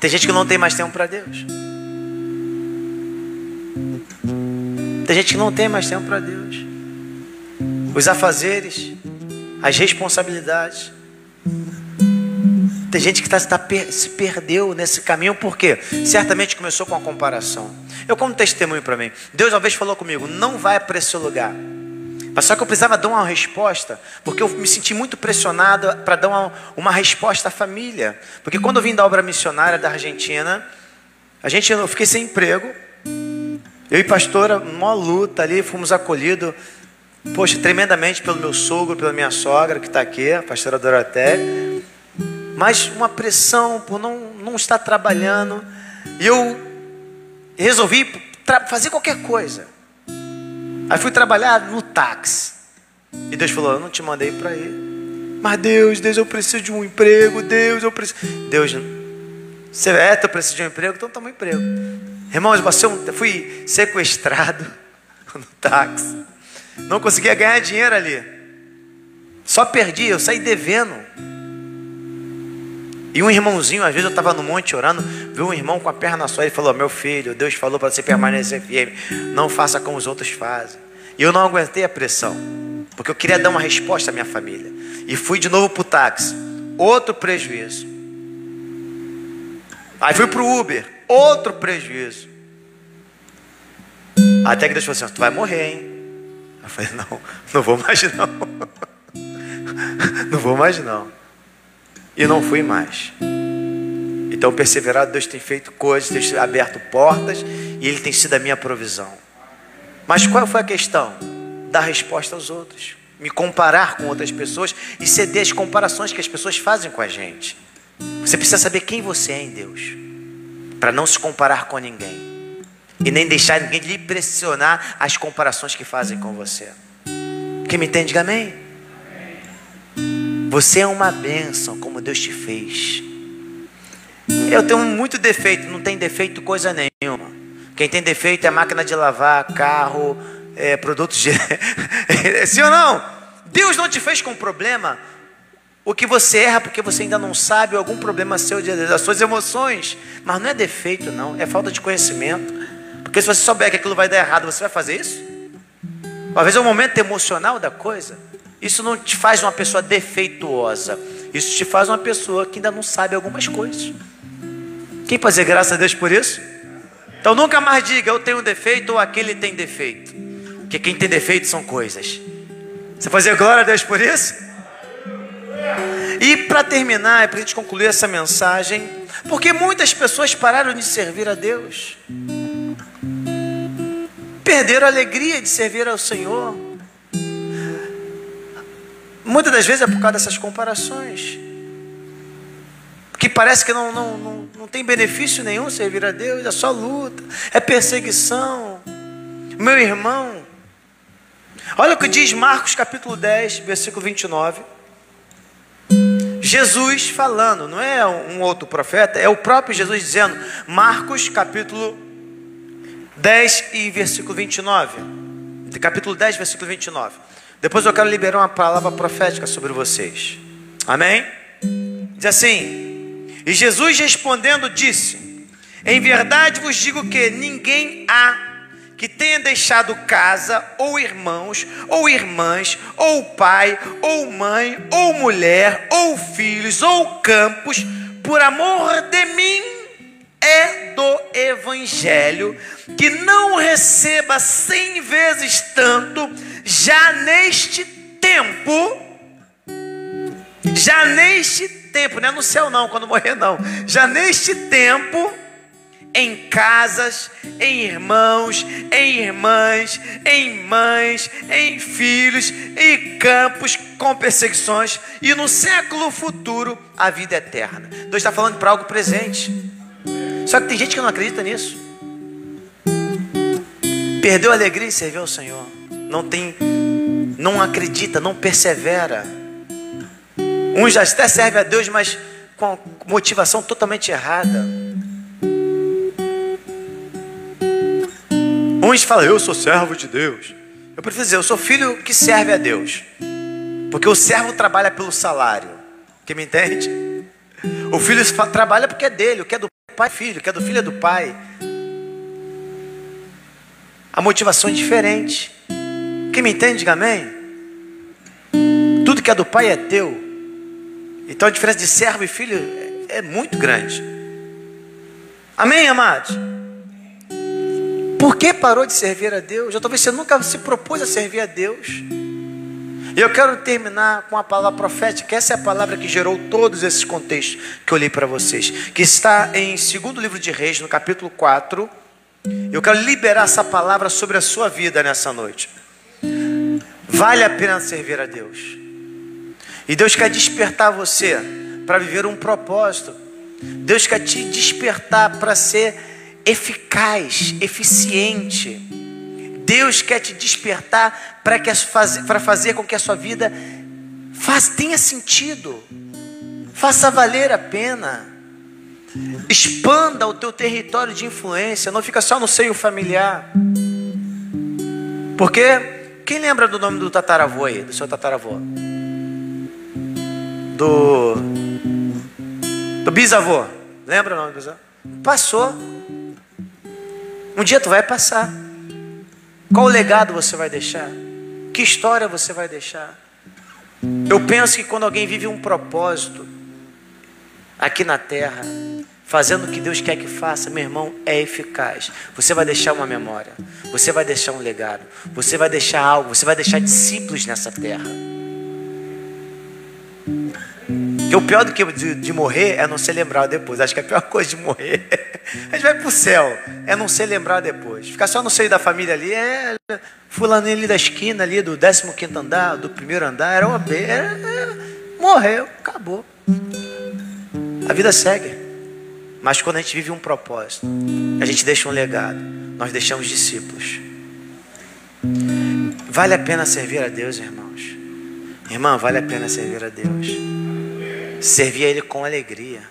Tem gente que não tem mais tempo para Deus. Tem gente que não tem mais tempo para Deus. Os afazeres, as responsabilidades. Tem gente que tá, tá, se perdeu nesse caminho, porque certamente começou com a comparação. Eu, como testemunho para mim, Deus uma vez falou comigo: não vai para esse lugar. Mas só que eu precisava dar uma resposta, porque eu me senti muito pressionado para dar uma, uma, resposta à família. Porque quando eu vim da obra missionária da Argentina, a gente, eu fiquei sem emprego. Eu e pastora, uma luta ali, fomos acolhidos, poxa, tremendamente pelo meu sogro, pela minha sogra que está aqui, a pastora Doroté. Mas uma pressão por não, não estar trabalhando. E eu resolvi fazer qualquer coisa. Aí fui trabalhar no táxi. E Deus falou: Eu não te mandei para ir. Mas Deus, Deus, eu preciso de um emprego. Deus, eu preciso. Deus, você é, tu precisa de um emprego? Então toma um emprego. Irmãos, eu fui sequestrado no táxi. Não conseguia ganhar dinheiro ali. Só perdi, eu saí devendo. E um irmãozinho, às vezes eu estava no monte orando, viu um irmão com a perna só e falou: Meu filho, Deus falou para você permanecer firme, não faça como os outros fazem. E eu não aguentei a pressão, porque eu queria dar uma resposta à minha família. E fui de novo para o táxi, outro prejuízo. Aí fui para o Uber, outro prejuízo. Até que Deus falou assim: Tu vai morrer, hein? Eu falei: Não, não vou mais não. Não vou mais não e não fui mais. Então, perseverado, Deus tem feito coisas, Deus tem aberto portas e Ele tem sido a minha provisão. Mas qual foi a questão? Dar resposta aos outros, me comparar com outras pessoas e ceder as comparações que as pessoas fazem com a gente. Você precisa saber quem você é em Deus, para não se comparar com ninguém e nem deixar ninguém lhe pressionar as comparações que fazem com você. Quem me entende, amém? Você é uma bênção, como Deus te fez. Eu tenho muito defeito, não tem defeito coisa nenhuma. Quem tem defeito é máquina de lavar, carro, é, produtos de. Sim ou não? Deus não te fez com problema. O que você erra porque você ainda não sabe algum problema seu das suas emoções. Mas não é defeito, não, é falta de conhecimento. Porque se você souber que aquilo vai dar errado, você vai fazer isso? Talvez é o momento emocional da coisa. Isso não te faz uma pessoa defeituosa. Isso te faz uma pessoa que ainda não sabe algumas coisas. Quem pode dizer graças a Deus por isso? Então nunca mais diga eu tenho defeito ou aquele tem defeito. Porque quem tem defeito são coisas. Você pode dizer glória a Deus por isso? E para terminar, para a gente concluir essa mensagem, porque muitas pessoas pararam de servir a Deus, perderam a alegria de servir ao Senhor. Muitas das vezes é por causa dessas comparações. Que parece que não, não, não, não tem benefício nenhum servir a Deus, é só luta, é perseguição. Meu irmão, olha o que diz Marcos capítulo 10, versículo 29. Jesus falando, não é um outro profeta, é o próprio Jesus dizendo, Marcos capítulo 10 e versículo 29. Capítulo 10, versículo 29. Depois eu quero liberar uma palavra profética sobre vocês. Amém? Diz assim: E Jesus respondendo disse: Em verdade vos digo que ninguém há que tenha deixado casa, ou irmãos, ou irmãs, ou pai, ou mãe, ou mulher, ou filhos, ou campos, por amor de mim, é do Evangelho, que não receba cem vezes tanto já neste tempo, já neste tempo, não é no céu não, quando morrer não, já neste tempo, em casas, em irmãos, em irmãs, em mães, em filhos, em campos com perseguições, e no século futuro a vida eterna. Deus está falando para algo presente. Só que tem gente que não acredita nisso. Perdeu a alegria em servir ao Senhor não tem, não acredita, não persevera. Uns já até servem a Deus, mas com motivação totalmente errada. Uns falam, eu sou servo de Deus. Eu prefiro dizer, eu sou filho que serve a Deus. Porque o servo trabalha pelo salário. Quem me entende? O filho trabalha porque é dele, o que é do pai é filho, que é do filho é do pai. A motivação é diferente. Quem me entende, diga amém. Tudo que é do pai é teu. Então a diferença de servo e filho é, é muito grande. Amém, amados? Por que parou de servir a Deus? Ou talvez você nunca se propôs a servir a Deus. E eu quero terminar com a palavra profética. Essa é a palavra que gerou todos esses contextos que eu li para vocês. Que está em segundo livro de Reis, no capítulo 4. Eu quero liberar essa palavra sobre a sua vida nessa noite. Vale a pena servir a Deus. E Deus quer despertar você para viver um propósito. Deus quer te despertar para ser eficaz, eficiente. Deus quer te despertar para fazer, fazer com que a sua vida faz, tenha sentido, faça valer a pena. Expanda o teu território de influência, não fica só no seio familiar. Porque quem lembra do nome do tataravô aí, do seu tataravô? Do do bisavô. Lembra o nome do bisavô? Passou. Um dia tu vai passar. Qual legado você vai deixar? Que história você vai deixar? Eu penso que quando alguém vive um propósito aqui na terra, fazendo o que Deus quer que faça, meu irmão, é eficaz. Você vai deixar uma memória, você vai deixar um legado, você vai deixar algo, você vai deixar discípulos nessa terra. Que o pior do que de, de, morrer é não ser lembrado depois. Acho que a pior coisa de morrer, a gente vai para o céu, é não ser lembrado depois. Ficar só no seio da família ali, é fulaninho ali da esquina, ali do 15 andar, do primeiro andar, era uma é, é, morreu, acabou. A vida segue. Mas quando a gente vive um propósito, a gente deixa um legado, nós deixamos discípulos. Vale a pena servir a Deus, irmãos. Irmã, vale a pena servir a Deus. Servir a Ele com alegria.